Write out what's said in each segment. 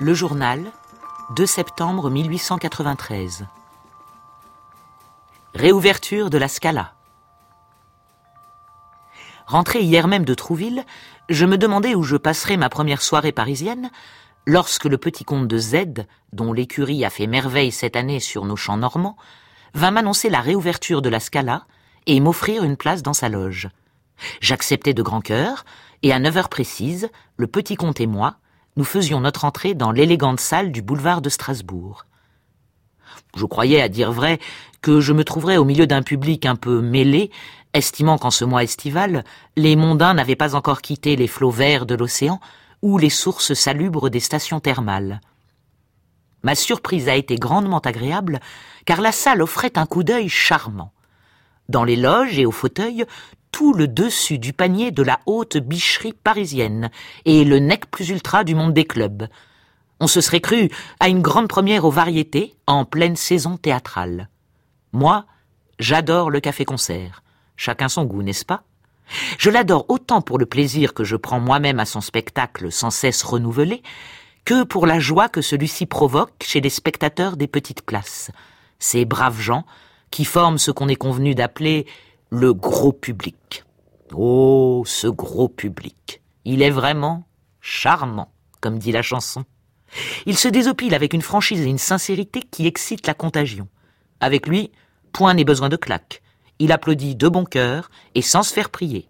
Le journal, 2 septembre 1893. Réouverture de la Scala. Rentré hier même de Trouville, je me demandais où je passerais ma première soirée parisienne lorsque le petit comte de Z, dont l'écurie a fait merveille cette année sur nos champs normands, vint m'annoncer la réouverture de la Scala et m'offrir une place dans sa loge. J'acceptai de grand cœur, et à neuf heures précises, le petit comte et moi nous faisions notre entrée dans l'élégante salle du boulevard de Strasbourg. Je croyais, à dire vrai, que je me trouverais au milieu d'un public un peu mêlé, estimant qu'en ce mois estival, les mondains n'avaient pas encore quitté les flots verts de l'océan ou les sources salubres des stations thermales. Ma surprise a été grandement agréable, car la salle offrait un coup d'œil charmant. Dans les loges et aux fauteuils, tout le dessus du panier de la haute bicherie parisienne et le nec plus ultra du monde des clubs. On se serait cru à une grande première aux variétés en pleine saison théâtrale. Moi, j'adore le café-concert. Chacun son goût, n'est-ce pas? Je l'adore autant pour le plaisir que je prends moi-même à son spectacle sans cesse renouvelé, que pour la joie que celui-ci provoque chez les spectateurs des petites places. Ces braves gens qui forment ce qu'on est convenu d'appeler le gros public. Oh, ce gros public. Il est vraiment charmant, comme dit la chanson. Il se désopile avec une franchise et une sincérité qui excitent la contagion. Avec lui, point n'est besoin de claque. Il applaudit de bon cœur et sans se faire prier.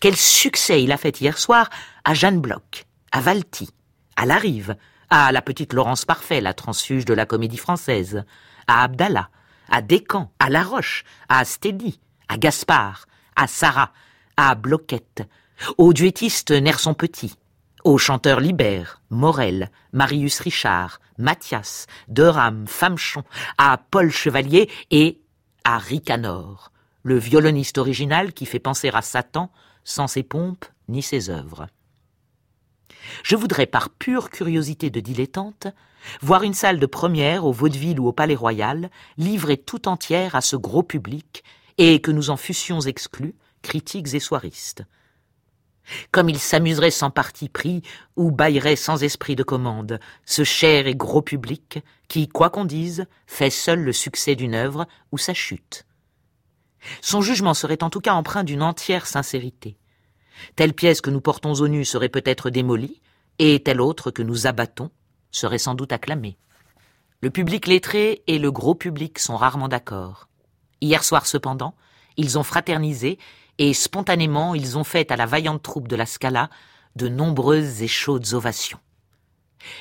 Quel succès il a fait hier soir à Jeanne Bloch, à Valty, à Larive, à la petite Laurence Parfait, la transfuge de la comédie française, à Abdallah, à Descamps, à Laroche, à Astédy, à Gaspard, à Sarah, à Bloquette, au duettiste Nerson Petit, aux chanteurs Libert, Morel, Marius Richard, Mathias, Deram, Famechon, à Paul Chevalier et à Ricanor, le violoniste original qui fait penser à Satan sans ses pompes ni ses œuvres. Je voudrais, par pure curiosité de dilettante, voir une salle de première au Vaudeville ou au Palais Royal livrée tout entière à ce gros public et que nous en fussions exclus, critiques et soiristes. Comme il s'amuserait sans parti pris ou baillerait sans esprit de commande, ce cher et gros public qui, quoi qu'on dise, fait seul le succès d'une œuvre ou sa chute. Son jugement serait en tout cas empreint d'une entière sincérité. Telle pièce que nous portons au nu serait peut-être démolie, et telle autre que nous abattons serait sans doute acclamée. Le public lettré et le gros public sont rarement d'accord. Hier soir cependant, ils ont fraternisé et spontanément ils ont fait à la vaillante troupe de la Scala de nombreuses et chaudes ovations.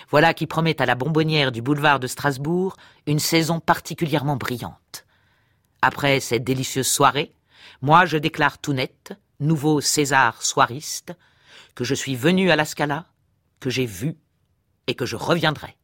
Voilà qui promet à la bonbonnière du boulevard de Strasbourg une saison particulièrement brillante. Après cette délicieuse soirée, moi je déclare tout net, nouveau César soiriste, que je suis venu à la Scala, que j'ai vu et que je reviendrai.